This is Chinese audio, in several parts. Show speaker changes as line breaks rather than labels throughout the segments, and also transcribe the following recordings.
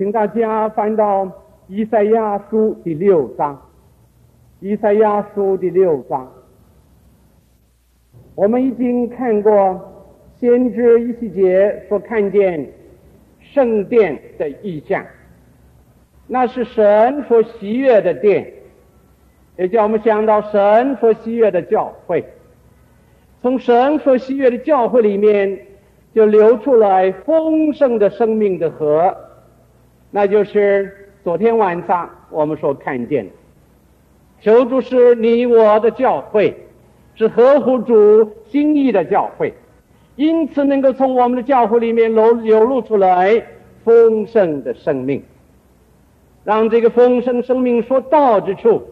请大家翻到以赛亚书第六章。以赛亚书第六章，我们已经看过先知以西结所看见圣殿的异象，那是神所喜悦的殿，也叫我们想到神所喜悦的教会。从神所喜悦的教会里面，就流出来丰盛的生命的河，那就是昨天晚上我们所看见的。求主是你我的教会是合乎主心意的教会，因此能够从我们的教会里面流流露出来丰盛的生命，让这个丰盛生命所到之处，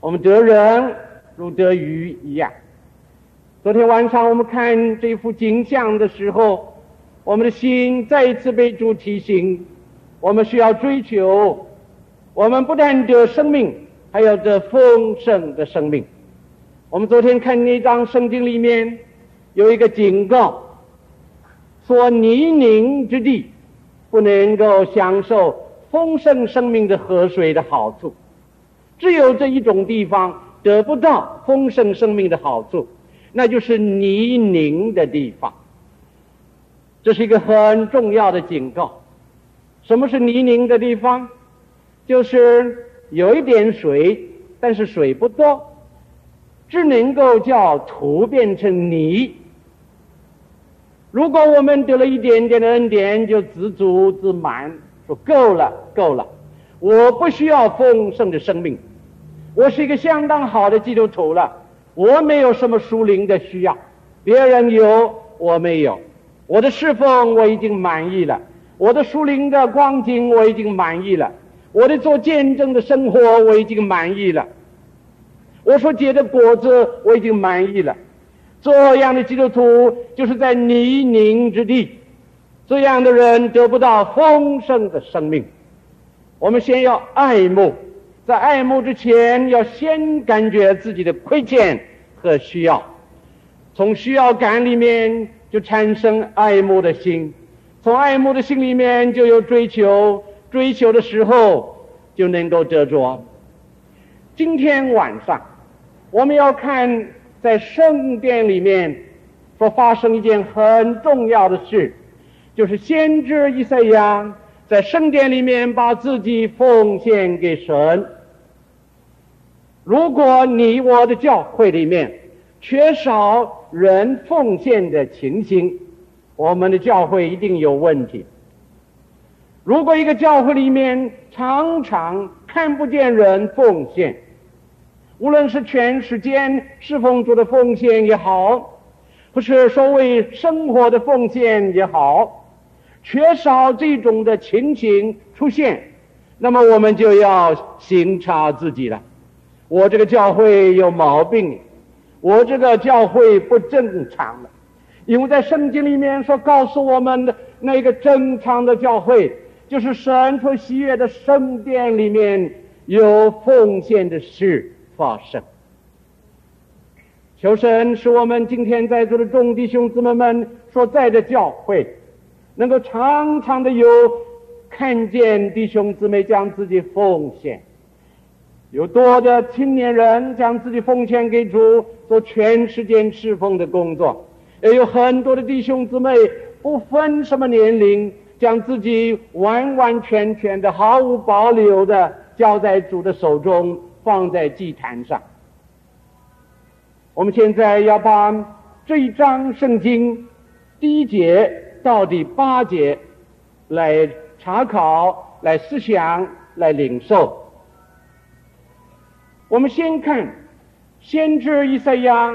我们得人如得鱼一样。昨天晚上我们看这幅景象的时候，我们的心再一次被主提醒，我们需要追求，我们不但得生命，还有这丰盛的生命。我们昨天看那张圣经里面有一个警告，说泥泞之地不能够享受丰盛生命的河水的好处，只有这一种地方得不到丰盛生命的好处。那就是泥泞的地方，这是一个很重要的警告。什么是泥泞的地方？就是有一点水，但是水不多，只能够叫土变成泥。如果我们得了一点点的恩典，就自足自满，说够了，够了，我不需要丰盛的生命，我是一个相当好的基督徒了。我没有什么属灵的需要，别人有，我没有。我的侍奉我已经满意了，我的树林的光景我已经满意了，我的做见证的生活我已经满意了，我所结的果子我已经满意了。这样的基督徒就是在泥泞之地，这样的人得不到丰盛的生命。我们先要爱慕。在爱慕之前，要先感觉自己的亏欠和需要，从需要感里面就产生爱慕的心，从爱慕的心里面就有追求，追求的时候就能够得着。今天晚上我们要看在圣殿里面所发生一件很重要的事，就是先知以赛亚在圣殿里面把自己奉献给神。如果你我的教会里面缺少人奉献的情形，我们的教会一定有问题。如果一个教会里面常常看不见人奉献，无论是全时间侍奉主的奉献也好，或是所谓生活的奉献也好，缺少这种的情形出现，那么我们就要省察自己了。我这个教会有毛病，我这个教会不正常了，因为在圣经里面所告诉我们的那个正常的教会，就是神所喜悦的圣殿里面有奉献的事发生。求神使我们今天在座的众弟兄姊妹们所在的教会，能够常常的有看见弟兄姊妹将自己奉献。有多的青年人将自己奉献给主，做全时间侍奉的工作；也有很多的弟兄姊妹不分什么年龄，将自己完完全全的、毫无保留的交在主的手中，放在祭坛上。我们现在要把这一章圣经第一节到第八节来查考、来思想、来领受。我们先看先知以赛亚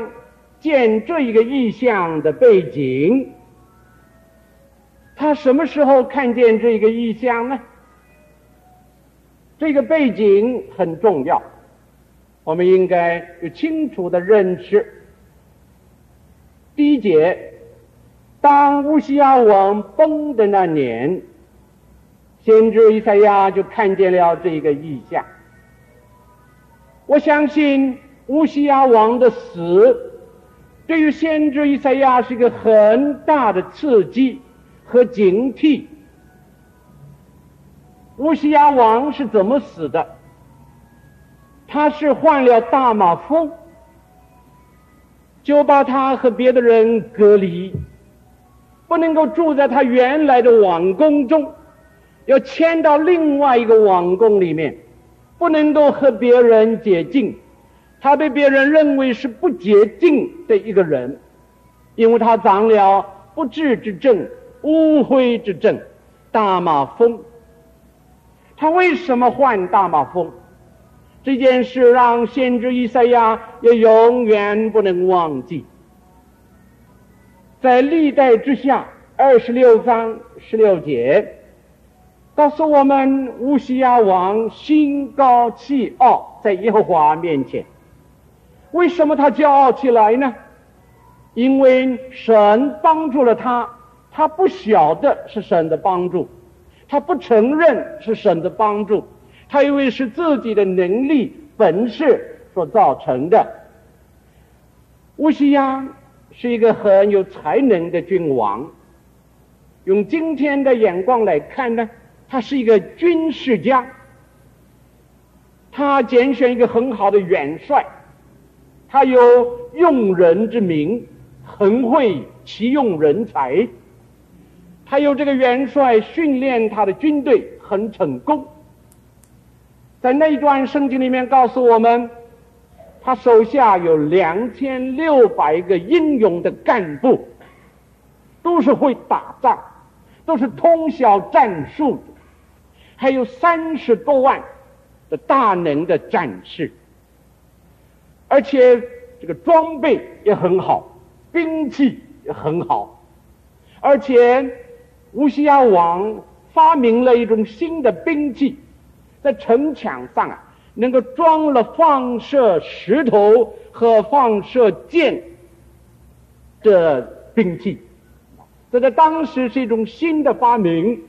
见这一个意象的背景，他什么时候看见这个意象呢？这个背景很重要，我们应该有清楚的认识。第一节，当乌西亚王崩的那年，先知以赛亚就看见了这个意象。我相信乌西亚王的死，对于先知以赛亚是一个很大的刺激和警惕。乌西亚王是怎么死的？他是患了大马风，就把他和别的人隔离，不能够住在他原来的王宫中，要迁到另外一个王宫里面，不能够和别人接近。他被别人认为是不洁净的一个人，因为他长了不治之症、污秽之症，大马风。他为什么患大马风？这件事让先知以赛亚也永远不能忘记。在历代之下二十六章十六节，告诉我们乌西亚王心高气傲，在耶和华面前。为什么他骄傲起来呢？因为神帮助了他，他不晓得是神的帮助。他不承认是神的帮助，他以为是自己的能力本事所造成的。乌西亚是一个很有才能的君王，用今天的眼光来看呢，他是一个军事家。他拣选一个很好的元帅，他有用人之名，很会启用人才。还有这个元帅训练他的军队很成功，在那一段圣经里面告诉我们，他手下有两千六百个英勇的干部，都是会打仗，都是通晓战术，还有三十多万的大能的战士，而且这个装备也很好，兵器也很好，而且。乌西亚王发明了一种新的兵器，在城墙上啊，能够装了放射石头和放射箭的兵器，这在当时是一种新的发明，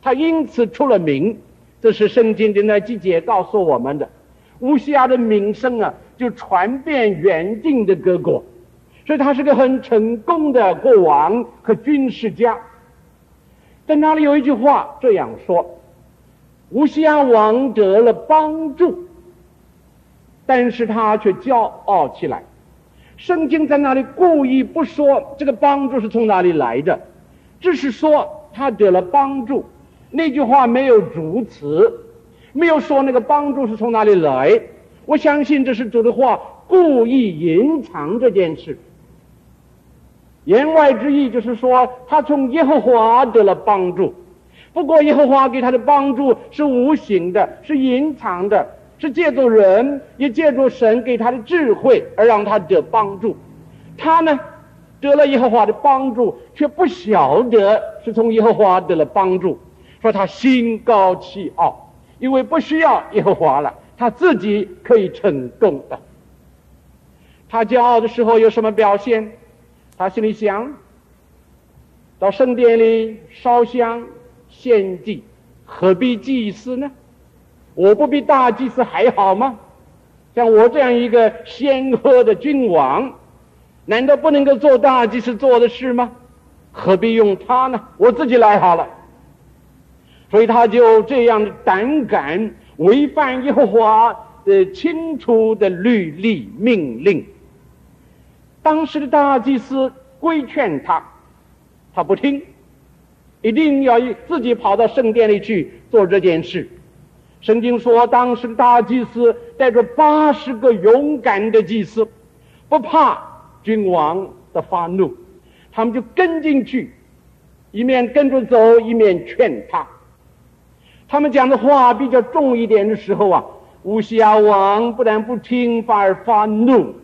他因此出了名。这是圣经的那几节告诉我们的。乌西亚的名声啊，就传遍远近的各国，所以他是个很成功的国王和军事家。在那里有一句话这样说：“乌西亚王得了帮助，但是他却骄傲起来。”圣经在那里故意不说这个帮助是从哪里来的，只是说他得了帮助。那句话没有主词，没有说那个帮助是从哪里来。我相信这是主的话，故意隐藏这件事。言外之意就是说，他从耶和华得了帮助。不过，耶和华给他的帮助是无形的，是隐藏的，是借助人，也借助神给他的智慧而让他得帮助。他呢，得了耶和华的帮助，却不晓得是从耶和华得了帮助，说他心高气傲，因为不需要耶和华了，他自己可以成功的。他骄傲的时候有什么表现？他心里想：到圣殿里烧香献祭，何必祭司呢？我不比大祭司还好吗？像我这样一个显赫的君王，难道不能够做大祭司做的事吗？何必用他呢？我自己来好了。所以他就这样胆敢违反耶和华的清楚的律例命令。当时的大祭司规劝他，他不听，一定要自己跑到圣殿里去做这件事。圣经说，当时的大祭司带着八十个勇敢的祭司，不怕君王的发怒，他们就跟进去，一面跟着走，一面劝他。他们讲的话比较重一点的时候啊，乌西亚王不但不听，反而发怒。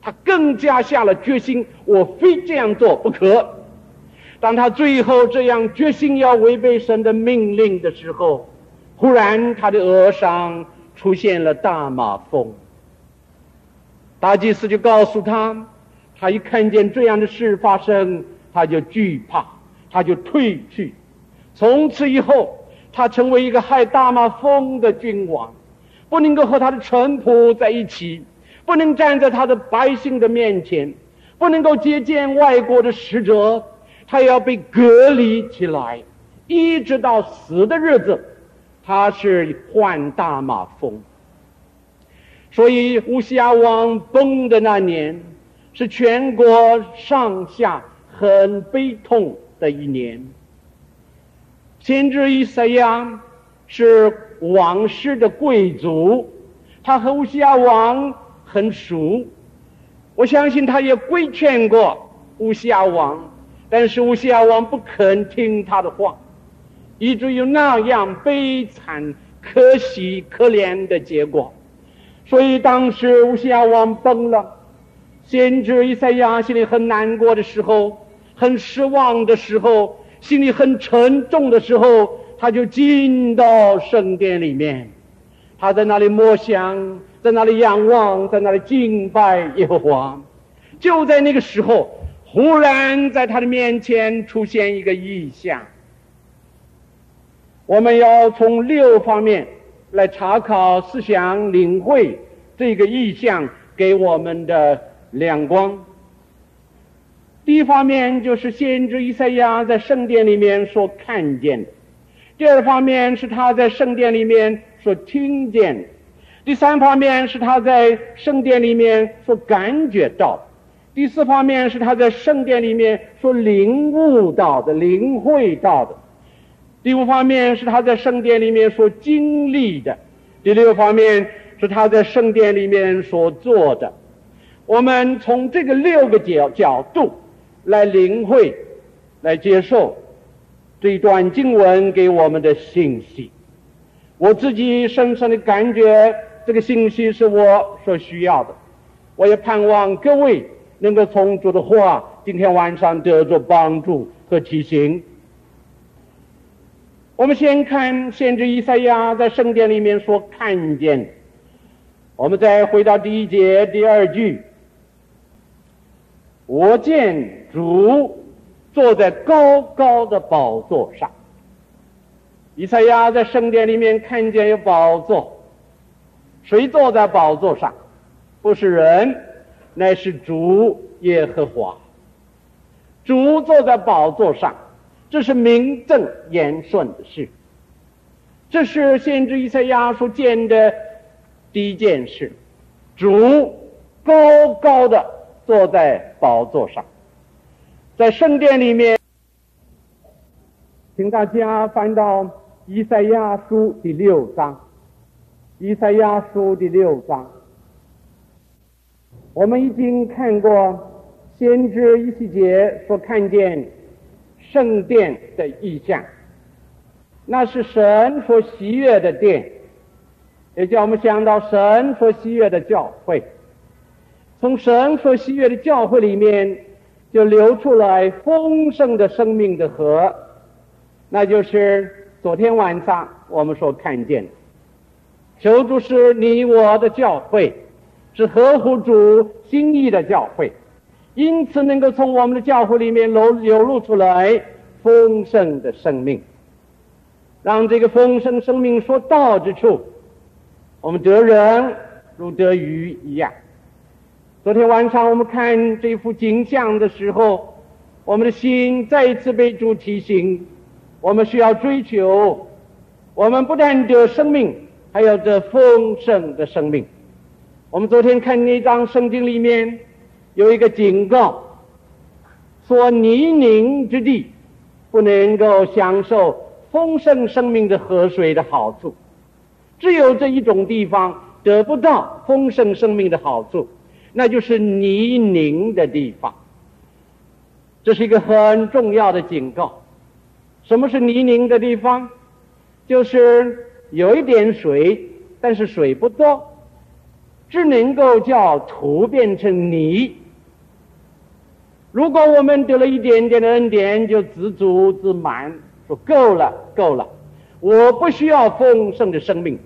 他更加下了决心，我非这样做不可。当他最后这样决心要违背神的命令的时候，忽然他的额上出现了大麻风。大祭司就告诉他，他一看见这样的事发生，他就惧怕，他就退去。从此以后，他成为一个害大马风的君王，不能够和他的臣仆在一起。不能站在他的百姓的面前，不能够接见外国的使者，他要被隔离起来，一直到死的日子，他是患大马风。所以乌西亚王崩的那年，是全国上下很悲痛的一年。先知伊赛亚是王室的贵族，他和乌西亚王很熟，我相信他也规劝过乌西亚王，但是乌西亚王不肯听他的话。以至于那样悲惨、可喜、可怜的结果，所以当时乌西亚王崩了，先知伊赛亚心里很难过的时候，很失望的时候，心里很沉重的时候，他就进到圣殿里面，他在那里默想，在那里仰望，在那里敬拜耶和华。就在那个时候，忽然在他的面前出现一个异象。我们要从六方面来查考、思想、领会这个异象给我们的亮光。第一方面就是先知以赛亚在圣殿里面所看见的；第二方面是他在圣殿里面所听见的；第三方面是他在圣殿里面所感觉到的；第四方面是他在圣殿里面所领悟到的、领会到的。第五方面是他在圣殿里面所经历的，第六方面是他在圣殿里面所做的。我们从这个六个角角度来领会、来接受这一段经文给我们的信息。我自己深深的感觉，这个信息是我所需要的。我也盼望各位能够从主的话，今天晚上得着帮助和提醒。我们先看先知以赛亚在圣殿里面所看见。我们再回到第一节第二句：“我见主坐在高高的宝座上。”以赛亚在圣殿里面看见有宝座，谁坐在宝座上？不是人，乃是主耶和华。主坐在宝座上。这是名正言顺的事，这是先知以赛亚所见的第一件事。主高高的坐在宝座上，在圣殿里面，请大家翻到以赛亚书第六章。以赛亚书第六章，我们已经看过先知以西结所看见。圣殿的异象，那是神所喜悦的殿，也叫我们想到神所喜悦的教会。从神所喜悦的教会里面，就流出来丰盛的生命的河，那就是昨天晚上我们所看见的。求主是你我的教会，是合乎主心意的教会。因此，能够从我们的教会里面流流露出来丰盛的生命，让这个丰盛生命所到之处，我们得人如得鱼一样。昨天晚上我们看这幅景象的时候，我们的心再一次被主提醒，我们需要追求，我们不但得生命，还有这丰盛的生命。我们昨天看那张圣经里面。有一个警告，说泥泞之地不能够享受丰盛生命的河水的好处，只有这一种地方得不到丰盛生命的好处，那就是泥泞的地方。这是一个很重要的警告。什么是泥泞的地方？就是有一点水，但是水不多，只能够叫土变成泥。如果我们得了一点点的恩典，就自足自满，说够了，够了，我不需要丰盛的生命，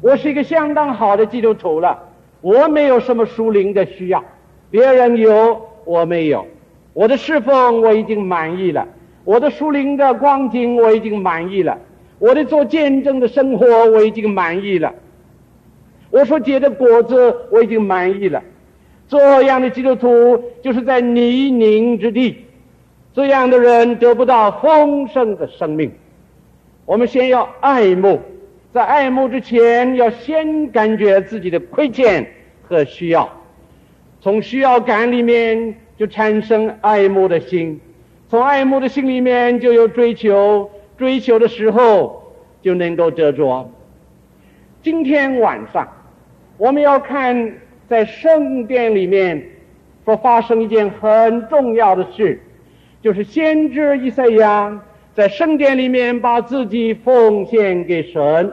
我是一个相当好的基督徒了，我没有什么属灵的需要，别人有，我没有，我的侍奉我已经满意了，我的属灵的光景我已经满意了，我的做见证的生活我已经满意了，我所结的果子我已经满意了。这样的基督徒就是在泥泞之地，这样的人得不到丰盛的生命。我们先要爱慕，在爱慕之前，要先感觉自己的亏欠和需要，从需要感里面就产生爱慕的心，从爱慕的心里面就有追求，追求的时候就能够得着。今天晚上我们要看在圣殿里面所发生一件很重要的事，就是先知以赛亚。在圣殿里面把自己奉献给神。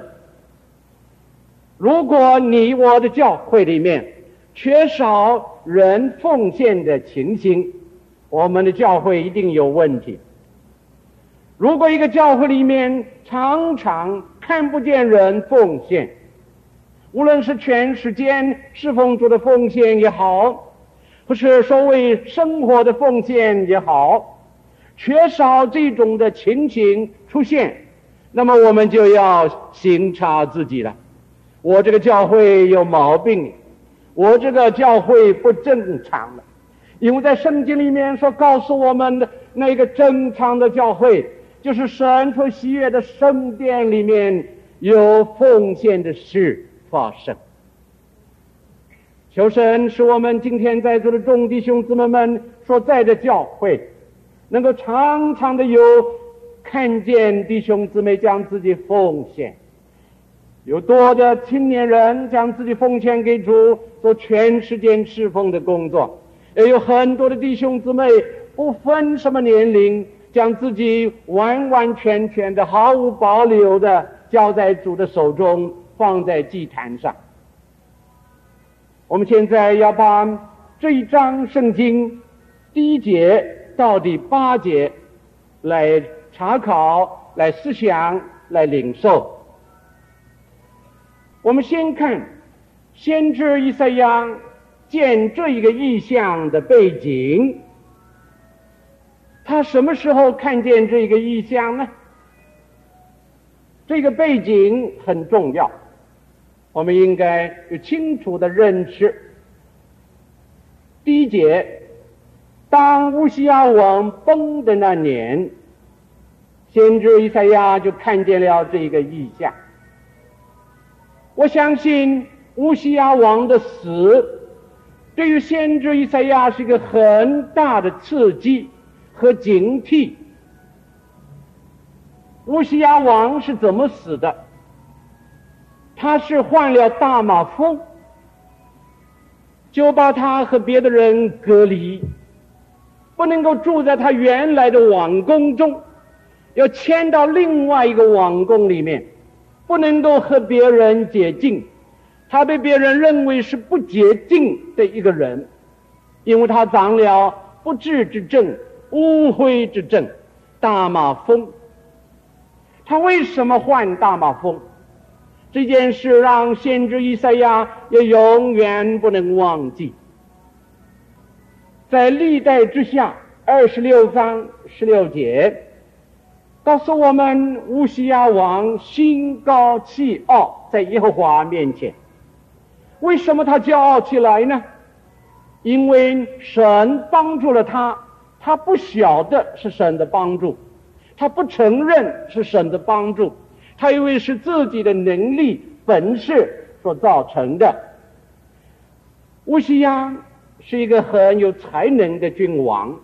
如果你我的教会里面缺少人奉献的情形，我们的教会一定有问题。如果一个教会里面常常看不见人奉献，无论是全时间侍奉主的奉献也好，或是所谓生活的奉献也好。缺少这种的情形出现，那么我们就要省察自己了。我这个教会有毛病，我这个教会不正常了。因为在圣经里面所告诉我们的那个正常的教会，就是神所喜悦的圣殿里面有奉献的事发生。求神使我们今天在座的众弟兄姊妹们所在的教会。能够常常的有看见弟兄姊妹将自己奉献，有多的青年人将自己奉献给主做全时间侍奉的工作，也有很多的弟兄姊妹不分什么年龄，将自己完完全全的毫无保留的交在主的手中，放在祭坛上。我们现在要把这一章圣经第一节。到第八节来查考、来思想、来领受。我们先看先知以赛亚见这一个意象的背景。他什么时候看见这个意象呢？这个背景很重要，我们应该有清楚的认识。第一节。当乌西亚王崩的那年，先知以赛亚就看见了这个意象。我相信乌西亚王的死，对于先知以赛亚是一个很大的刺激和警惕。乌西亚王是怎么死的？他是患了大马风，就把他和别的人隔离。不能够住在他原来的王宫中，要迁到另外一个王宫里面，不能够和别人接近。他被别人认为是不洁净的一个人，因为他长了不治之症、污秽之症、大马风。他为什么患大马风？这件事让先知以赛亚也永远不能忘记。在历代之下二十六章十六节，告诉我们乌西亚王心高气傲，在耶和华面前。为什么他骄傲起来呢？因为神帮助了他，他不晓得是神的帮助，他不承认是神的帮助，他以为是自己的能力本事所造成的。乌西亚。是一个很有才能的君王。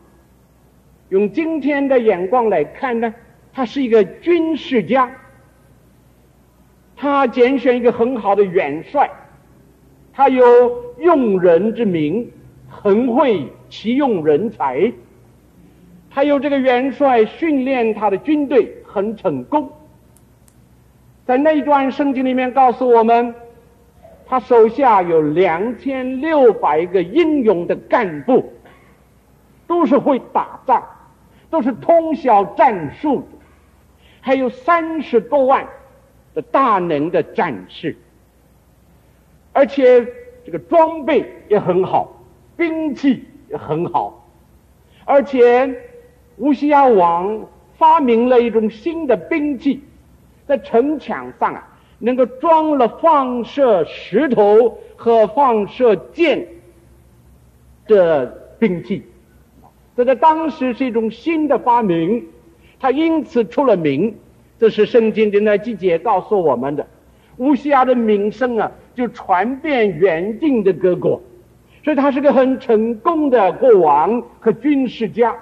用今天的眼光来看呢，他是一个军事家。他拣选一个很好的元帅，他有用人之名，很会启用人才。他有这个元帅训练他的军队很成功。在那一段圣经里面告诉我们。他手下有两千六百个英勇的干部，都是会打仗，都是通晓战术，还有三十多万的大能的战士，而且这个装备也很好，兵器也很好，而且乌西亚王发明了一种新的兵器，在城墙上啊。能够装了放射石头和放射箭的兵器，这在当时是一种新的发明，他因此出了名，这是圣经的那几节告诉我们的。乌西亚的名声啊，就传遍远近的各国，所以他是个很成功的国王和军事家。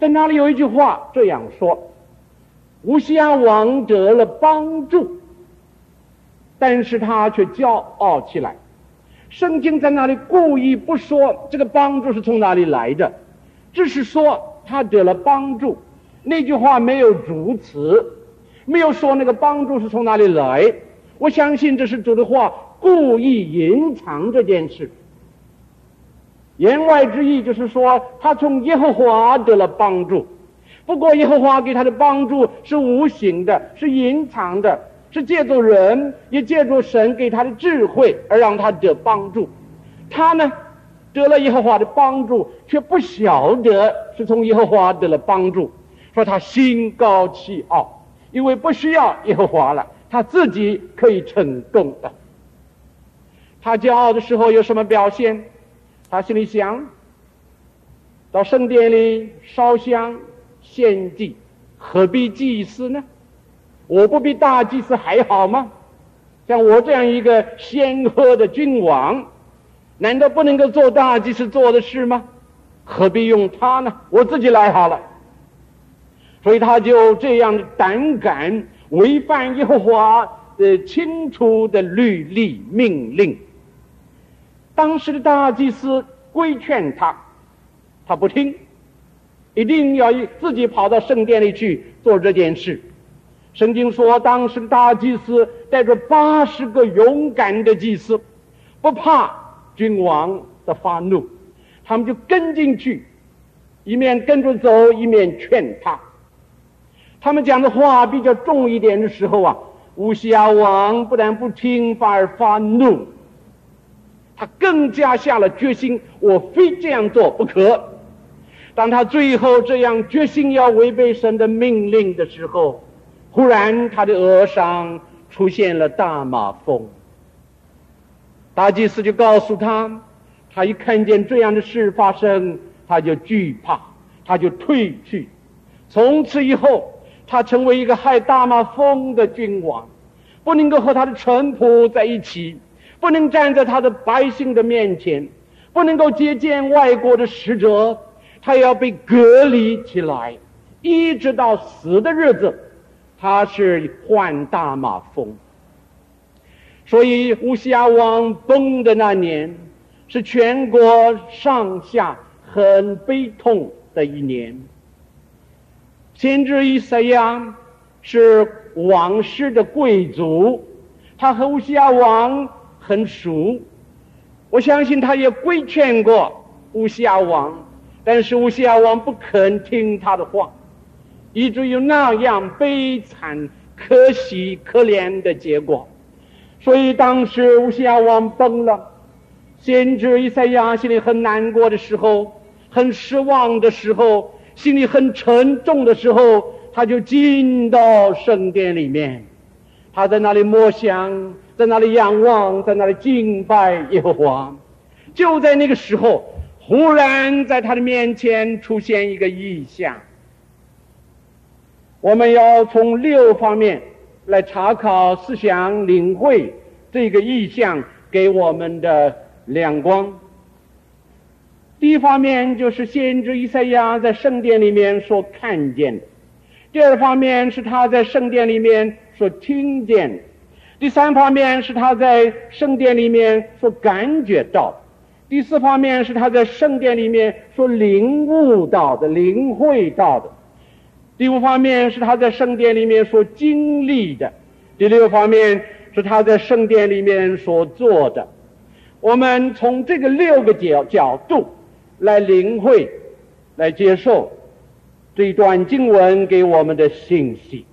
在那里有一句话这样说：乌西亚王得了帮助，但是他却骄傲起来。圣经在那里故意不说这个帮助是从哪里来的，只是说他得了帮助。那句话没有主词，没有说那个帮助是从哪里来。我相信这是主的话，故意隐藏这件事。言外之意就是说，他从耶和华得了帮助。不过，耶和华给他的帮助是无形的，是隐藏的，是借助人，也借助神给他的智慧而让他得帮助。他呢，得了耶和华的帮助，却不晓得是从耶和华得了帮助。说他心高气傲，因为不需要耶和华了，他自己可以成功的。他骄傲的时候有什么表现？他心里想：到圣殿里烧香献祭，何必祭司呢？我不比大祭司还好吗？像我这样一个显赫的君王，难道不能够做大祭司做的事吗？何必用他呢？我自己来好了。所以他就这样胆敢违反耶和华的清楚的律例命令。当时的大祭司规劝他，他不听，一定要自己跑到圣殿里去做这件事。圣经说，当时的大祭司带着八十个勇敢的祭司，不怕君王的发怒，他们就跟进去，一面跟着走，一面劝他。他们讲的话比较重一点的时候啊，乌西亚王不但不听，反而发怒。他更加下了决心，我非这样做不可。当他最后这样决心要违背神的命令的时候，忽然他的额上出现了大马蜂。大祭司就告诉他，他一看见这样的事发生，他就惧怕，他就退去。从此以后。他成为一个害大马风的君王，不能够和他的臣仆在一起，不能站在他的百姓的面前，不能够接见外国的使者，他要被隔离起来，一直到死的日子，他是患大马风。所以乌西亚王崩的那年，是全国上下很悲痛的一年。先知伊赛亚是王室的贵族，他和乌西亚王很熟，我相信他也规劝过乌西亚王，但是乌西亚王不肯听他的话，以至于那样悲惨、可喜、可怜的结果。所以当时乌西亚王崩了，先知伊赛亚心里很难过的时候，很失望的时候。心里很沉重的时候，他就进到圣殿里面，他在那里默想，在那里仰望，在那里敬拜耶和华。就在那个时候，忽然在他的面前出现一个异象。我们要从六方面来查考、思想、领会这个异象给我们的亮光。第一方面就是先知以赛亚在圣殿里面所看见的；第二方面是他在圣殿里面所听见的；第三方面是他在圣殿里面所感觉到的；第四方面是他在圣殿里面所领悟到的、领会到的；第五方面是他在圣殿里面所经历的；第六方面是他在圣殿里面所做的。我们从这个六个角角度。来领会，来接受这一段经文给我们的信息。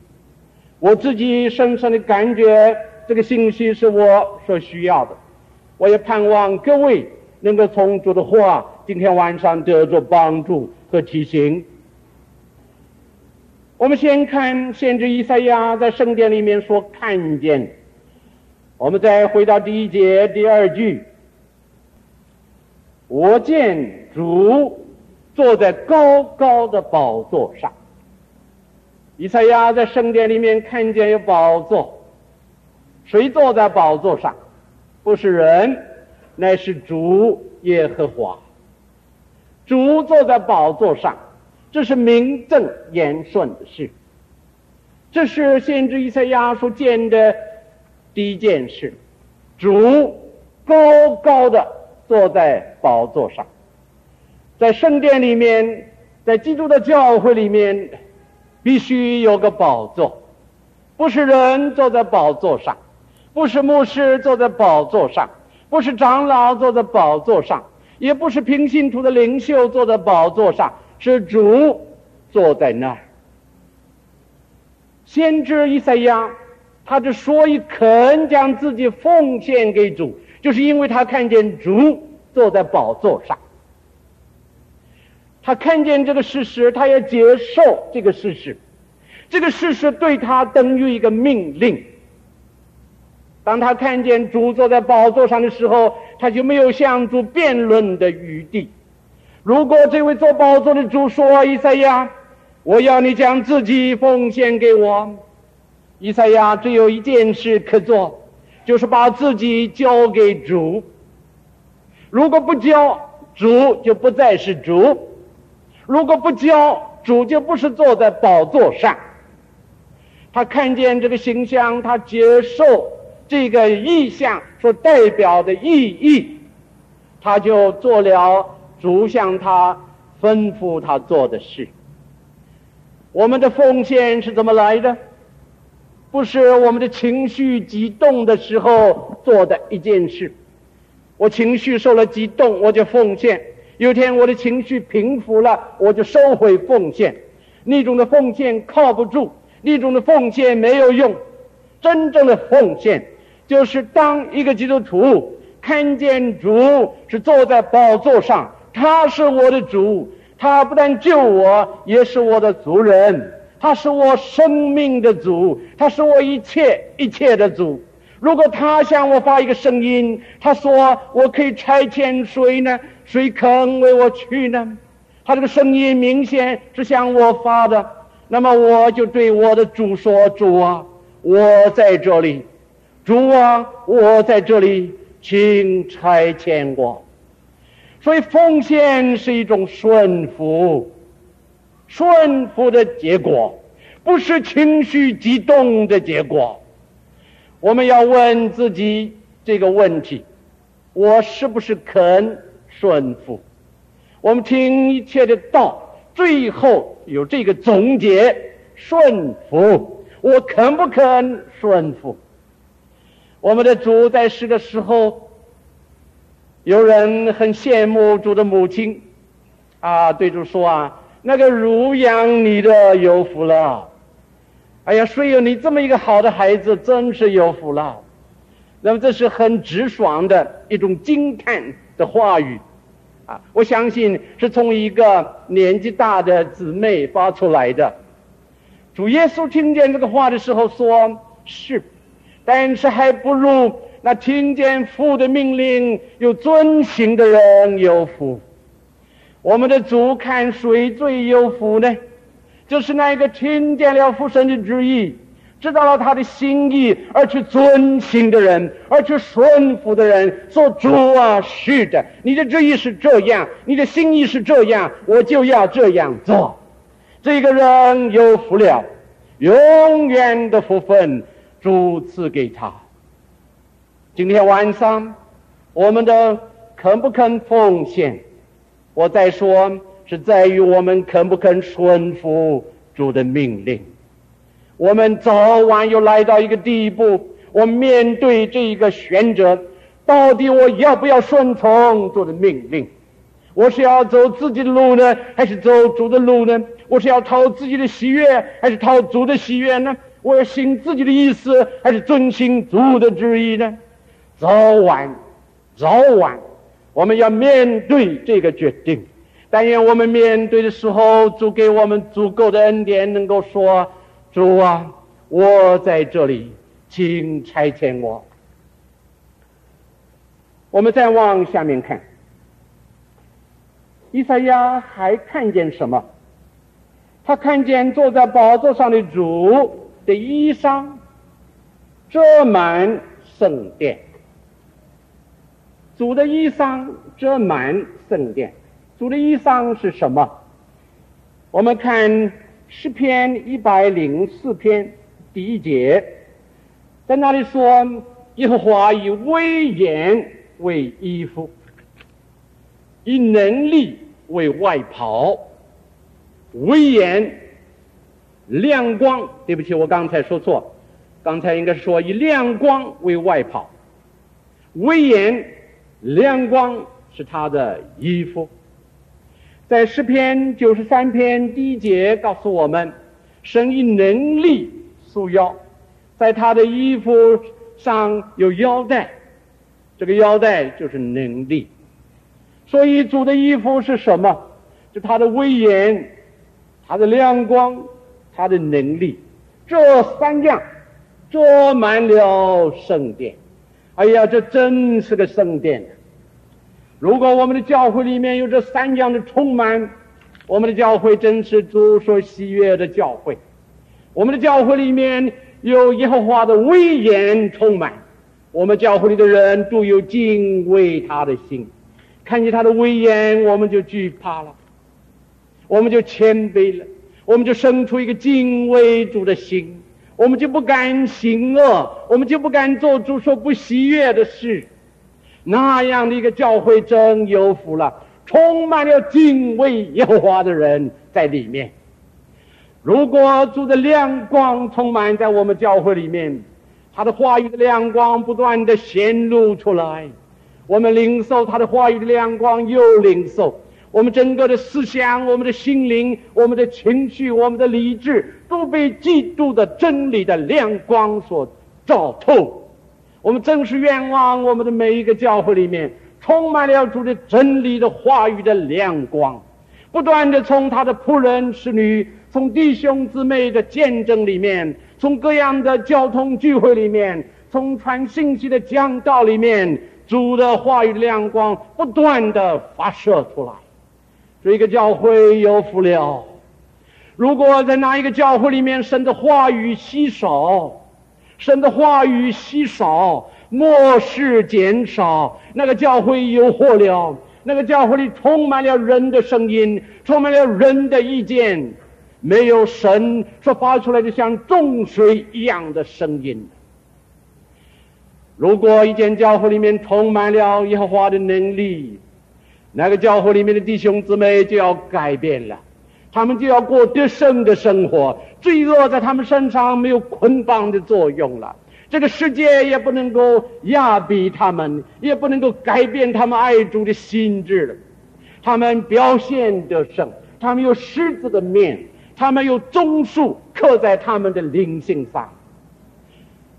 我自己深深的感觉，这个信息是我所需要的。我也盼望各位能够从主的话，今天晚上得着帮助和提醒。我们先看先知以赛亚在圣殿里面所看见。我们再回到第一节第二句。我见主坐在高高的宝座上，以赛亚在圣殿里面看见有宝座，谁坐在宝座上？不是人，乃是主耶和华。主坐在宝座上，这是名正言顺的事。这是先知以赛亚所见的第一件事。主高高的坐在宝座上，在圣殿里面，在基督的教会里面。必须有个宝座，不是人坐在宝座上，不是牧师坐在宝座上，不是长老坐在宝座上，也不是平信徒的领袖坐在宝座上，是主坐在那儿。先知以赛亚，他之所以肯将自己奉献给主，就是因为他看见主坐在宝座上。他看见这个事实，他要接受这个事实。这个事实对他等于一个命令。当他看见主坐在宝座上的时候，他就没有向主辩论的余地。如果这位坐宝座的主说：“以赛亚，我要你将自己奉献给我。”以赛亚只有一件事可做，就是把自己交给主。如果不交，主就不再是主。如果不交，主就不是坐在宝座上。他看见这个形象，他接受这个意象所代表的意义，他就做了主向他吩咐他做的事。我们的奉献是怎么来的？不是我们的情绪激动的时候做的一件事。我情绪受了激动，我就奉献。有天我的情绪平复了，我就收回奉献。那种的奉献靠不住，那种的奉献没有用。真正的奉献，就是当一个基督徒看见主是坐在宝座上，他是我的主，他不但救我，也是我的族人，他是我生命的主，他是我一切一切的主。如果他向我发一个声音，他说我可以差遣谁呢？谁肯为我去呢？他这个声音明显是向我发的。那么我就对我的主说：“主啊，我在这里。主啊，我在这里，请差遣我。”所以奉献是一种顺服，顺服的结果，不是情绪激动的结果。我们要问自己这个问题：我是不是肯？顺服，我们听一切的道，最后有这个总结：顺服。我肯不肯顺服？我们的主在世的时候，有人很羡慕主的母亲，啊，对主说啊，那个乳养你的有福了。哎呀，谁有你这么一个好的孩子，真是有福了。那么这是很直爽的一种惊叹的话语。啊，我相信是从一个年纪大的姊妹发出来的。主耶稣听见这个话的时候说：“是，但是还不如那听见父的命令又遵行的人有福。”我们的主看谁最有福呢？就是那一个听见了父神的旨意。知道了他的心意而去遵行的人，而去顺服的人，说主啊，是的，你的旨意是这样，你的心意是这样，我就要这样做。这个人有福了，永远的福分主赐给他。今天晚上，我们的肯不肯奉献？我再说，是在于我们肯不肯顺服主的命令。我们早晚又来到一个地步，我面对这一个选择，到底我要不要顺从主的命令？我是要走自己的路呢，还是走主的路呢？我是要讨自己的喜悦，还是讨主的喜悦呢？我要行自己的意思，还是遵行主的旨意呢？早晚，早晚，我们要面对这个决定。但愿我们面对的时候，主给我们足够的恩典，能够说。主啊，我在这里，请差遣我。我们再往下面看，以赛亚还看见什么？他看见坐在宝座上的主的衣裳遮满圣殿。主的衣裳遮满圣殿。主的衣裳是什么？我们看诗篇一百零四篇第一节，在那里说：“耶和华以威严为衣服，以能力为外袍。”威严、亮光，对不起，我刚才说错，刚才应该是说以亮光为外袍，威严、亮光是他的衣服。在诗篇九十三篇第一节告诉我们，神以能力束腰，在他的衣服上有腰带，这个腰带就是能力。所以主的衣服是什么？是他的威严。他的亮光，他的能力，这三样装满了圣殿。哎呀，这真是个圣殿！如果我们的教会里面有这三样的充满，我们的教会真是主所喜悦的教会。我们的教会里面有耶和华的威严充满，我们教会里的人都有敬畏他的心，看见他的威严，我们就惧怕了。我们就谦卑了，我们就生出一个敬畏主的心，我们就不敢行恶，我们就不敢做主说不喜悦的事。那样的一个教会真有福了，充满了敬畏耶和华的人在里面。如果主的亮光充满在我们教会里面，他的话语的亮光不断的显露出来，我们领受他的话语的亮光，又领受。我们整个的思想、我们的心灵、我们的情绪、我们的理智，都被基督的真理的亮光所照透。我们正是愿望，我们的每一个教会里面充满了主的真理的话语的亮光，不断的从他的仆人、使女，从弟兄姊妹的见证里面，从各样的交通聚会里面，从传信息的讲道里面，主的话语亮光不断的发射出来。这个教会有福了。如果在哪一个教会里面，神的话语稀少，神的话语稀少，末世减少，那个教会有祸了。那个教会里充满了人的声音，充满了人的意见，没有神所发出来的像众水一样的声音。如果一间教会里面充满了耶和华的能力，那个教会里面的弟兄姊妹就要改变了，他们就要过得胜的生活，罪恶在他们身上没有捆绑的作用了。这个世界也不能够压逼他们，也不能够改变他们爱主的心智了。他们表现得胜，他们有狮子的面，他们有棕树刻在他们的灵性上。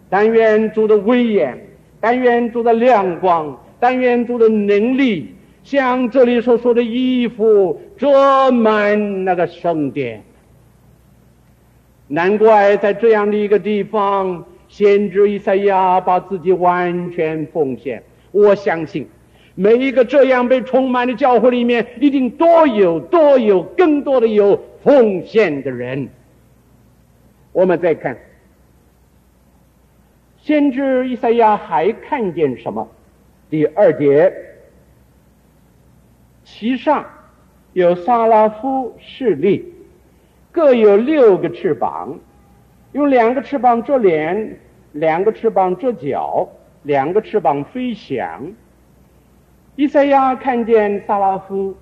但愿主的威严，但愿主的亮光，但愿主的能力。像这里所说的衣服遮满那个圣殿，难怪在这样的一个地方，先知以赛亚把自己完全奉献。我相信，每一个这样被充满的教会里面，一定多有多有更多的有奉献的人。我们再看，先知以赛亚还看见什么？第二节。其上有撒拉夫势力，各有六个翅膀，用两个翅膀遮脸，两个翅膀遮脚，两个翅膀飞翔。以赛亚看见撒拉夫，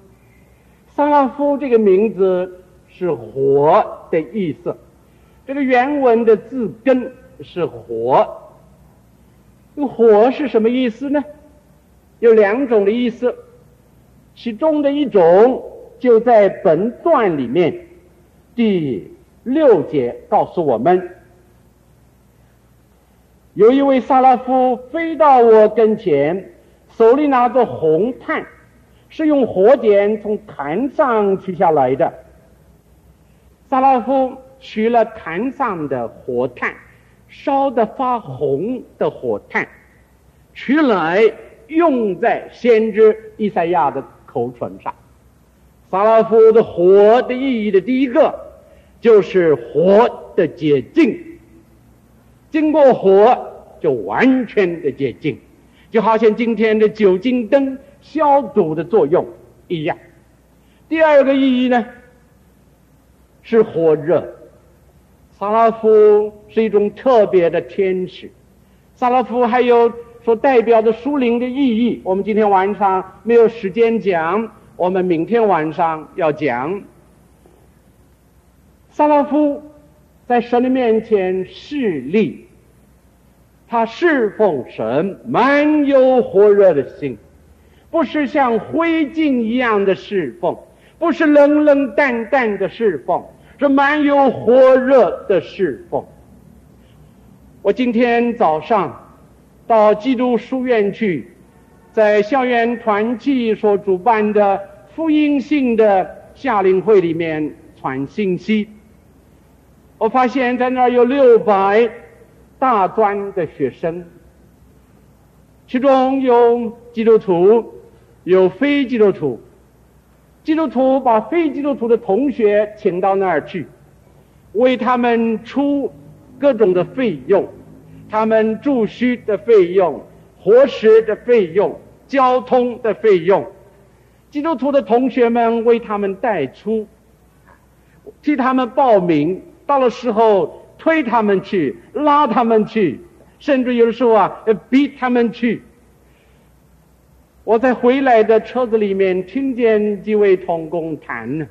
撒拉夫这个名字是火的意思，这个原文的字根是火。这个火是什么意思呢？有两种的意思。其中的一种就在本段里面，第六节告诉我们：有一位撒拉夫飞到我跟前，手里拿着红炭，是用火剪从坛上取下来的。撒拉夫取了坛上的火炭，烧得发红的火炭，取来用在先知以赛亚的口唇上，萨拉夫的火的意义的第一个，就是火的洁净，经过火就完全的洁净，就好像今天的酒精灯消毒的作用一样。第二个意义呢，是火热。萨拉夫是一种特别的天使，萨拉夫还有所代表的书灵的意义，我们今天晚上没有时间讲，我们明天晚上要讲。撒拉夫在神的面前侍立，他侍奉神，满有火热的心，不是像灰烬一样的侍奉，不是冷冷淡淡的侍奉。是满有火热的侍奉。我今天早上到基督书院去，在校园团契所主办的福音性的夏令会里面传信息，我发现在那儿有六百大专的学生，其中有基督徒，有非基督徒。基督徒把非基督徒的同学请到那儿去，为他们出各种的费用，他们住宿的费用、伙食的费用、交通的费用，基督徒的同学们为他们代出，替他们报名，到了时候推他们去、拉他们去，甚至有的时候啊，逼他们去。我在回来的车子里面听见几位同工谈呢，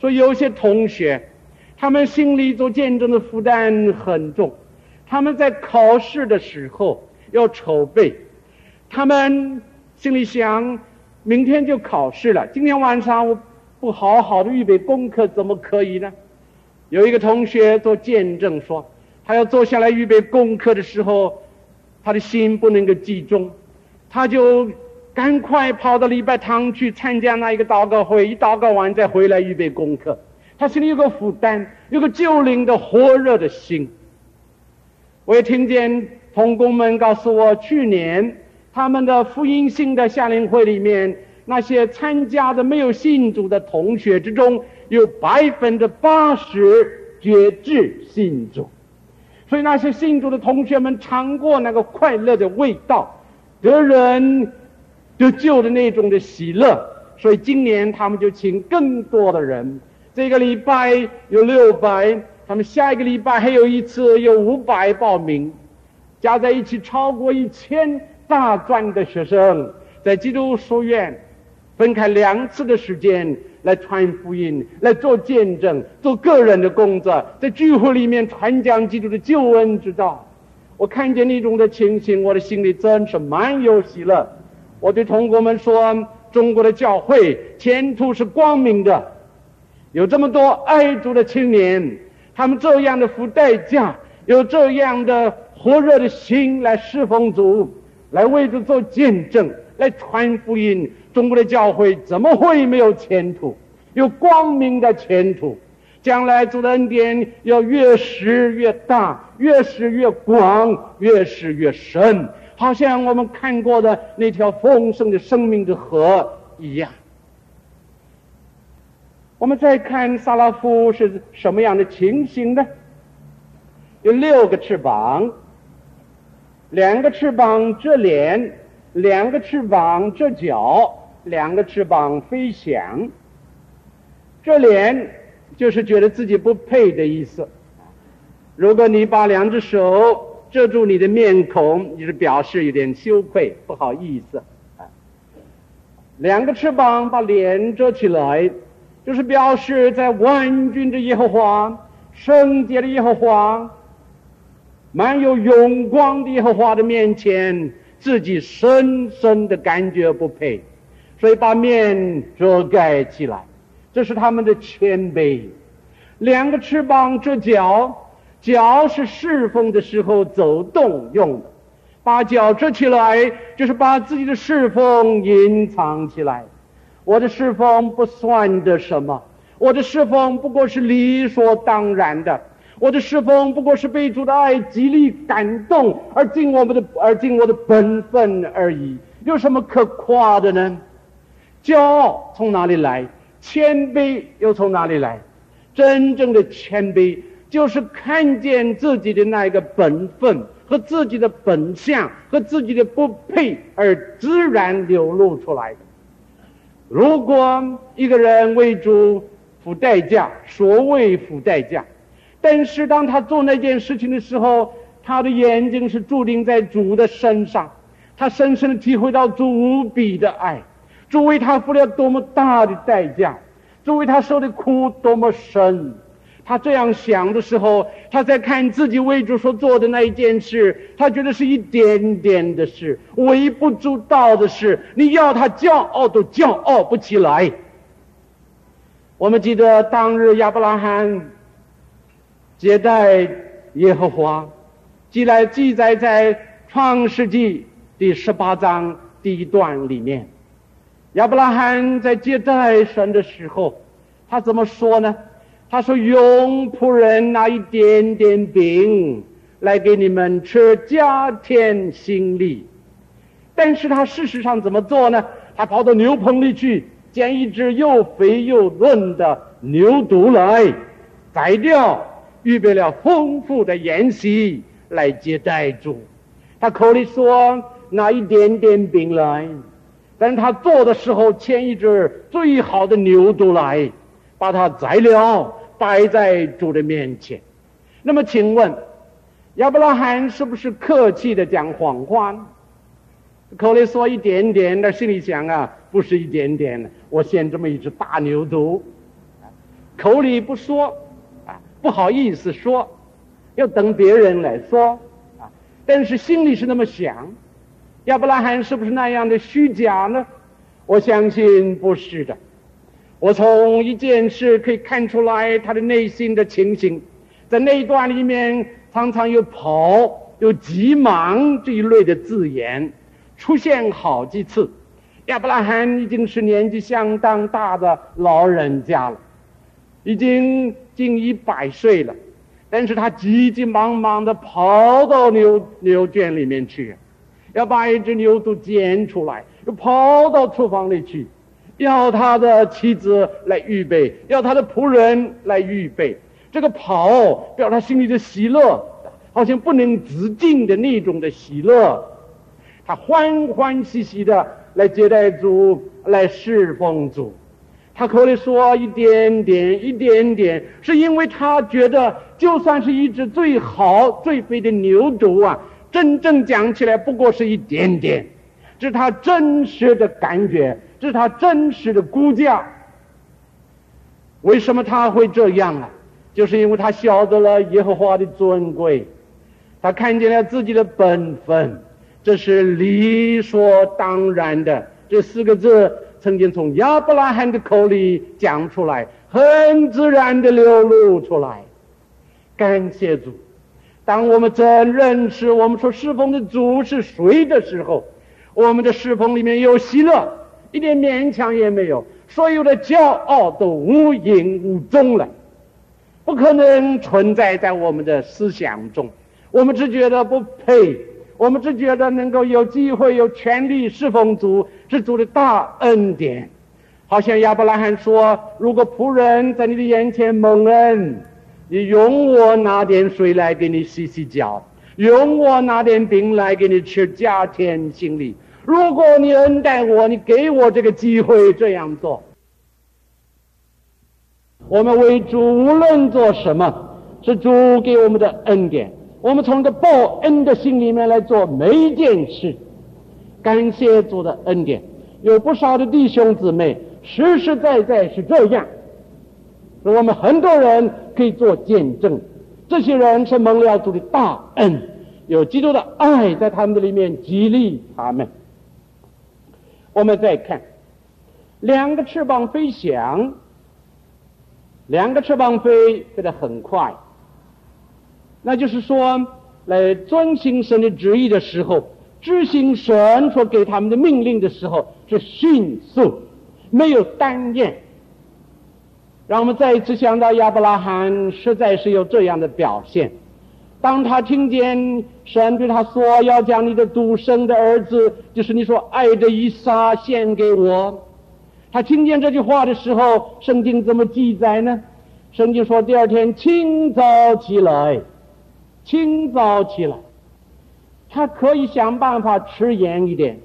说有些同学，他们心里做见证的负担很重，他们在考试的时候要筹备，他们心里想，明天就考试了，今天晚上我不好好的预备功课怎么可以呢？有一个同学做见证说，他要坐下来预备功课的时候，他的心不能够集中，他就。赶快跑到礼拜堂去参加那一个祷告会，一祷告完再回来预备功课。他心里有个负担，有个救灵的火热的心。我也听见同工们告诉我，去年他们的福音性的夏令会里面，那些参加的没有信主的同学之中，有百分之八十决志信主。所以那些信主的同学们尝过那个快乐的味道，得人。得救的那种的喜乐，所以今年他们就请更多的人。这个礼拜有六百，他们下一个礼拜还有一次有五百报名，加在一起超过一千大专的学生，在基督书院分开两次的时间来传福音，来做见证，做个人的工作，在聚会里面传讲基督的救恩之道。我看见那种的情形，我的心里真是满有喜乐。我对同工们说：“中国的教会前途是光明的，有这么多爱主的青年，他们这样的付代价，有这样的火热的心来侍奉主，来为主做见证，来传福音。中国的教会怎么会没有前途？有光明的前途，将来主的恩典要越施越大，越施越广，越施越深。”好像我们看过的那条丰盛的生命之河一样。我们再看萨拉夫是什么样的情形呢？有六个翅膀，两个翅膀遮脸，两个翅膀遮脚，两个翅膀飞翔。遮脸就是觉得自己不配的意思。如果你把两只手。遮住你的面孔，你是表示有点羞愧，不好意思。啊，两个翅膀把脸遮起来，就是表示在万军的耶和华、圣洁的耶和华、满有荣光的耶和华的面前，自己深深的感觉不配，所以把面遮盖起来，这是他们的谦卑。两个翅膀遮脚。脚是侍奉的时候走动用的，把脚遮起来，就是把自己的侍奉隐藏起来。我的侍奉不算得什么，我的侍奉不过是理所当然的，我的侍奉不过是被主的爱激励感动而尽我们的而尽我的本分而已，有什么可夸的呢？骄傲从哪里来？谦卑又从哪里来？真正的谦卑，就是看见自己的那一个本分和自己的本相和自己的不配而自然流露出来的。如果一个人为主付代价，所谓付代价，但是当他做那件事情的时候，他的眼睛是注定在主的身上，他深深的体会到主无比的爱，主为他付了多么大的代价，主为他受的苦多么深。他这样想的时候，他在看自己为主所做的那一件事，他觉得是一点点的事，微不足道的事。你要他骄傲都骄傲不起来。我们记得当日亚伯拉罕接待耶和华，记来记载在创世纪第十八章第一段里面。亚伯拉罕在接待神的时候，他怎么说呢？他说：“用仆人拿一点点饼来给你们吃，加添心力。但是他事实上怎么做呢？他跑到牛棚里去，捡一只又肥又嫩的牛犊来宰掉，预备了丰富的筵席来接待主。他口里说拿一点点饼来，但是他做的时候牵一只最好的牛犊来。”把它宰了，摆在主的面前。那么，请问亚伯拉罕是不是客气的讲谎话？口里说一点点，但心里想啊，不是一点点。我献这么一只大牛犊，口里不说啊，不好意思说，要等别人来说啊。但是心里是那么想。亚伯拉罕是不是那样的虚假呢？我相信不是的。我从一件事可以看出来他的内心的情形，在那一段里面常常有跑、有急忙这一类的字眼出现好几次。亚伯拉罕已经是年纪相当大的老人家了，已经近一百岁了，但是他急急忙忙地跑到牛牛圈里面去，要把一只牛犊捡出来，又跑到厨房里去。要他的妻子来预备，要他的仆人来预备。这个跑表他心里的喜乐，好像不能自禁的那种的喜乐。他欢欢喜喜的来接待主，来侍奉主。他口里说一点点，一点点，是因为他觉得，就算是一只最好最肥的牛犊啊，真正讲起来不过是一点点，这是他真实的感觉。这是他真实的估价。为什么他会这样啊？就是因为他晓得了耶和华的尊贵，他看见了自己的本分，这是理所当然的。这四个字曾经从亚伯拉罕的口里讲出来，很自然的流露出来。感谢主！当我们真认识我们说侍奉的主是谁的时候，我们的侍奉里面有喜乐。一点勉强也没有，所有的骄傲都无影无踪了，不可能存在在我们的思想中。我们只觉得不配，我们只觉得能够有机会、有权利侍奉主，是主的大恩典。好像亚伯拉罕说：“如果仆人在你的眼前蒙恩，你容我拿点水来给你洗洗脚，容我拿点饼来给你吃，加添心力。”如果你恩待我，你给我这个机会这样做，我们为主无论做什么，是主给我们的恩典。我们从这报恩的心里面来做每一件事，感谢主的恩典。有不少的弟兄姊妹实实在在是这样，我们很多人可以做见证。这些人是蒙了主的大恩，有基督的爱在他们的里面激励他们。我们再看，两个翅膀飞翔，两个翅膀飞飞得很快，那就是说，来遵行神的旨意的时候，执行神所给他们的命令的时候，是迅速，没有耽延。让我们再一次想到亚伯拉罕，实在是有这样的表现。当他听见神对他说：“要将你的独生的儿子，就是你所爱的以撒献给我。”他听见这句话的时候，圣经怎么记载呢？圣经说，第二天清早起来，清早起来，他可以想办法吃盐一点。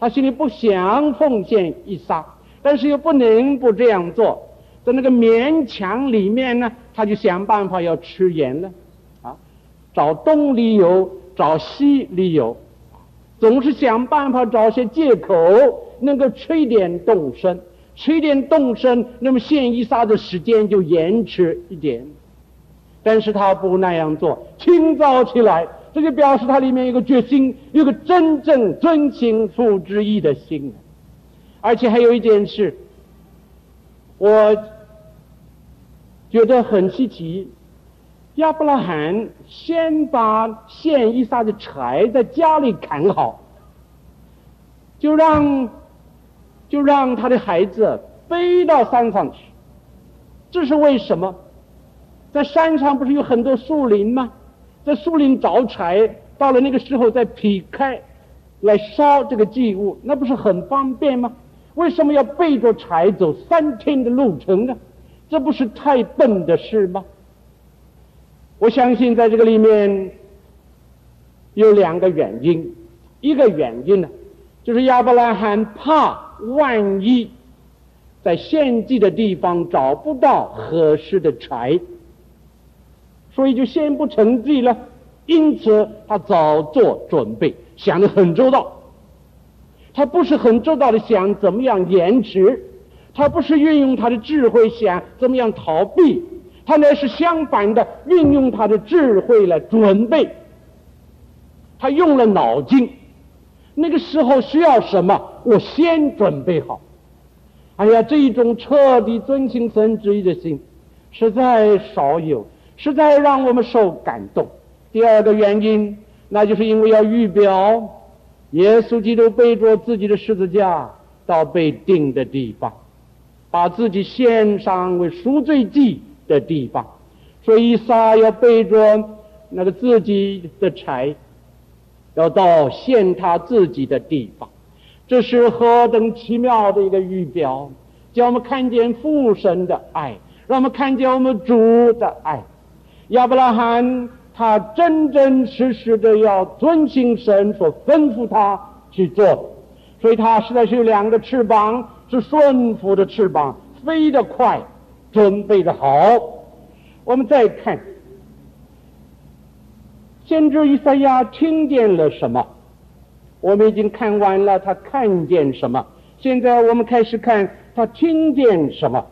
他心里不想奉献以撒，但是又不能不这样做，在那个勉强里面呢，他就想办法要吃盐了，找东理由，找西理由，总是想办法找些借口，能够吃一点动身。吃一点动身，那么献以撒的时间就延迟一点。但是他不那样做，清早起来，这就表示他里面有个决心，有个真正遵行父之意的心。而且还有一件事，我觉得很稀奇，亚伯拉罕先把献以撒的柴在家里砍好，就让。就让他的孩子背到山上去，这是为什么？在山上不是有很多树林吗？在树林找柴，到了那个时候再劈开来烧这个祭物，那不是很方便吗？为什么要背着柴走三天的路程呢？这不是太笨的事吗？我相信在这个里面有两个原因，一个原因呢，就是亚伯拉罕怕。万一在献祭的地方找不到合适的柴，所以就先不成祭了。因此，他早做准备，想得很周到。他不是很周到的想怎么样延迟，他不是运用他的智慧想怎么样逃避，他那是相反的运用他的智慧来准备。他用了脑筋。那个时候需要什么？我先准备好。哎呀，这一种彻底遵行神旨意的心，实在少有，实在让我们受感动。第二个原因，那就是因为要预表耶稣基督背着自己的十字架到被钉的地方，把自己献上为赎罪祭的地方，所以撒要背着那个自己的柴。要到献他自己的地方，这是何等奇妙的一个预表！叫我们看见父神的爱，让我们看见我们主的爱。亚伯拉罕他真真实实的要遵行神所吩咐他去做，所以他实在是有两个翅膀，是顺服的翅膀，飞得快，准备的好。我们再看。先知以赛亚听见了什么？我们已经看完了，他看见什么？现在我们开始看他听见什么。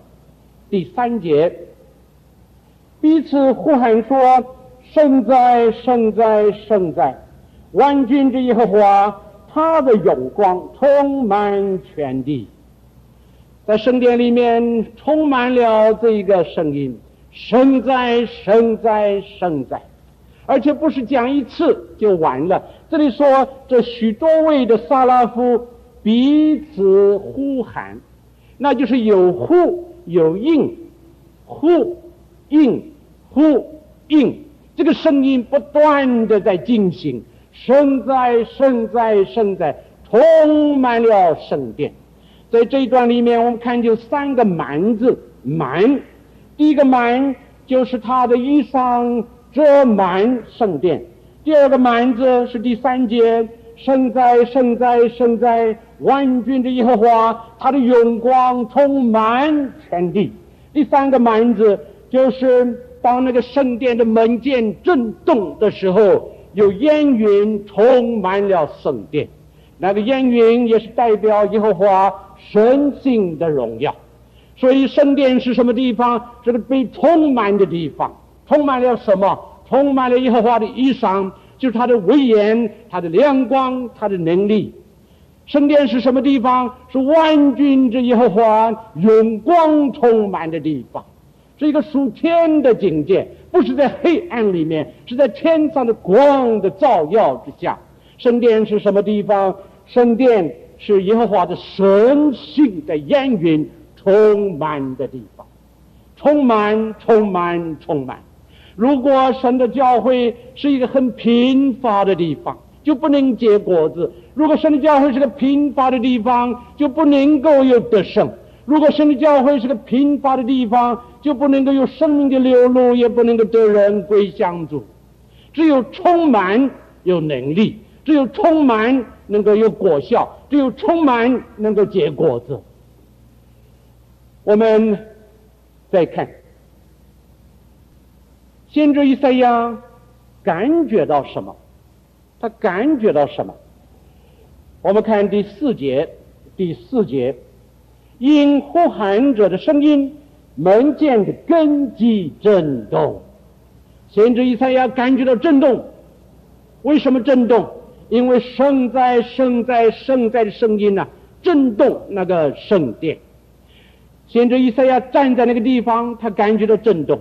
第三节，彼此呼喊说：“圣哉，圣哉，圣哉！万军之耶和华，他的荣光充满全地。”在圣殿里面充满了这个声音：“圣哉，圣哉，圣哉！”而且不是讲一次就完了。这里说，这许多位的萨拉夫彼此呼喊，那就是有呼有应，呼应呼应，这个声音不断的在进行。圣哉，圣哉，圣哉，充满了圣殿。在这一段里面，我们看见三个满字，满，第一个满就是他的衣裳。遮满圣殿。第二个满字是第三节，圣哉，圣哉，圣哉，万军的耶和华，他的荣光充满全地。第三个满字就是当那个圣殿的门键震动的时候，有烟云充满了圣殿。那个烟云也是代表耶和华神性的荣耀。所以圣殿是什么地方？是个被充满的地方。充满了什么？充满了耶和华的衣裳，就是他的威严、他的亮光、他的能力。圣殿是什么地方？是万军之耶和华永光充满的地方，是一个属天的境界，不是在黑暗里面，是在天上的光的照耀之下。圣殿是什么地方？圣殿是耶和华的神性的烟云充满的地方，充满，充满，充满。如果神的教会是一个很贫乏的地方，就不能结果子；如果神的教会是个贫乏的地方，就不能够有得胜；如果神的教会是个贫乏的地方，就不能够有生命的流露，也不能够得人归向主。只有充满有能力，只有充满能够有果效，只有充满能够结果子。我们再看，先知以赛亚感觉到什么？他感觉到什么？我们看第四节，第四节，因呼喊者的声音，门键的根基震动。先知以赛亚感觉到震动，为什么震动？因为圣哉、圣哉、圣哉的声音呢、震动那个圣殿。先知以赛亚站在那个地方，他感觉到震动，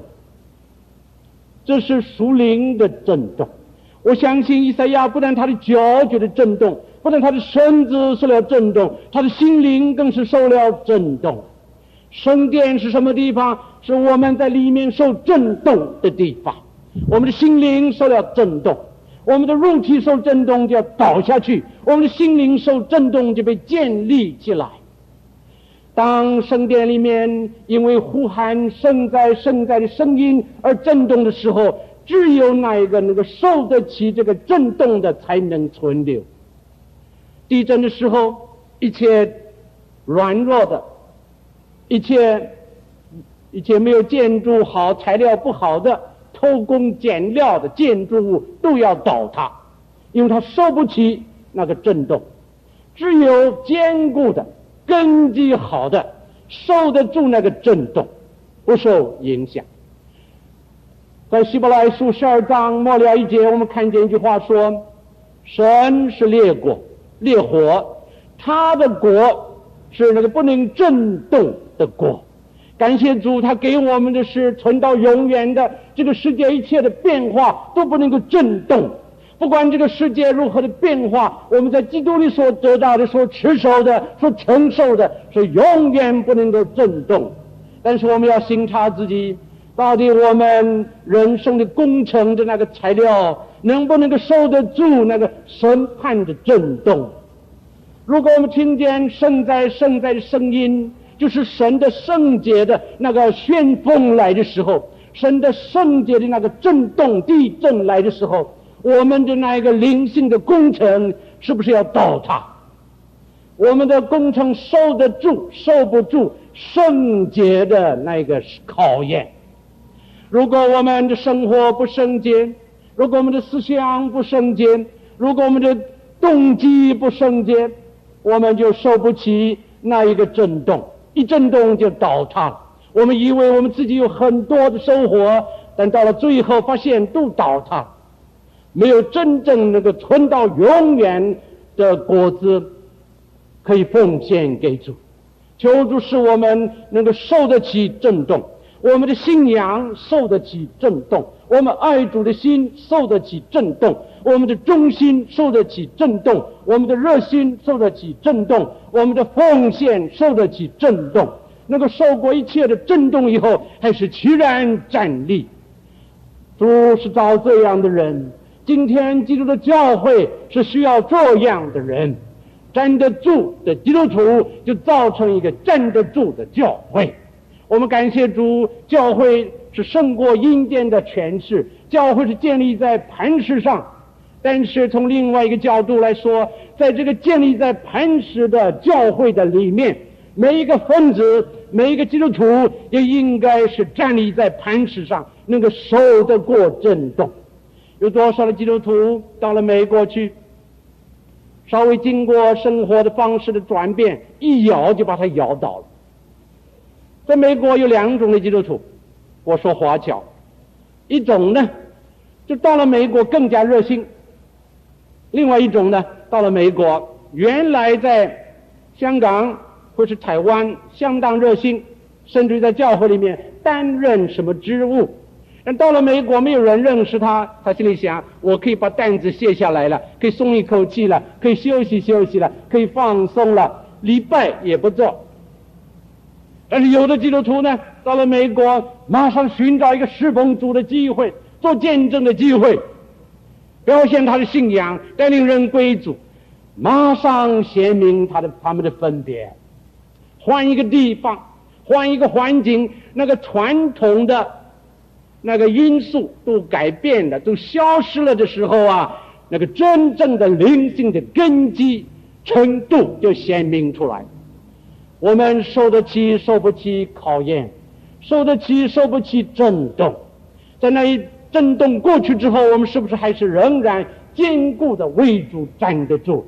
这是属灵的震动。我相信以赛亚不但他的脚觉得震动，不但他的身子受了震动，他的心灵更是受了震动。圣殿是什么地方？是我们在里面受震动的地方。我们的心灵受了震动，我们的肉体受震动就要倒下去，我们的心灵受震动就被建立起来。当圣殿里面因为呼喊圣哉圣哉的声音而震动的时候，只有那一个能够受得起这个震动的才能存留。地震的时候，一切软弱的，一切一切没有建筑好、材料不好的、偷工减料的建筑物都要倒塌，因为它受不起那个震动。只有坚固的、根基好的，受得住那个震动，不受影响。在希伯来书十二章末了一节，我们看见一句话说：“神是烈火，烈火，他的国是那个不能震动的国。感谢主，他给我们的是存到永远的。这个世界一切的变化都不能够震动，不管这个世界如何的变化，我们在基督里所得到的、所持守的、所承受的，是永远不能够震动。但是我们要审查自己。”到底我们人生的工程的那个材料能不能够受得住那个审判的震动？如果我们听见圣哉圣哉的声音，就是神的圣洁的那个旋风来的时候，神的圣洁的那个震动地震来的时候，我们的那一个灵性的工程是不是要倒塌？我们的工程受得住受不住圣洁的那个考验？如果我们的生活不圣洁，如果我们的思想不圣洁，如果我们的动机不圣洁，我们就受不起那一个震动，一震动就倒塌了。我们以为我们自己有很多的收获，但到了最后发现都倒塌，没有真正能够存到永远的果子可以奉献给主。求主使我们能够受得起震动。我们的信仰受得起震动，我们爱主的心受得起震动，我们的忠心受得起震动，我们的热心受得起震动，我们的奉献受得起震动。能够受过一切的震动以后，还是齐然站立。主是找这样的人，今天基督的教会是需要这样的人，站得住的基督徒，就造成一个站得住的教会。我们感谢主，教会是胜过阴间的权势，教会是建立在磐石上。但是从另外一个角度来说，在这个建立在磐石的教会的里面，每一个分子，每一个基督徒也应该是站立在磐石上，能够受得过震动。有多少的基督徒到了美国去，稍微经过生活的方式的转变，一摇就把他摇倒了。在美国有两种的基督徒，我说华侨，一种呢，就到了美国更加热心；另外一种呢，到了美国原来在香港或是台湾相当热心，甚至于在教会里面担任什么职务，但到了美国没有人认识他，他心里想：我可以把担子卸下来了，可以松一口气了，可以休息休息了，可以放松了，礼拜也不做。但是有的基督徒呢，到了美国，马上寻找一个侍奉主的机会，做见证的机会，表现他的信仰，带领人归主，马上显明他的他们的分别。换一个地方，换一个环境，那个传统的那个因素都改变了，都消失了的时候啊，那个真正的灵性的根基程度就显明出来。我们受得起，受不起考验，受得起，受不起震动，在那一震动过去之后，我们是不是还是仍然坚固的为主站得住？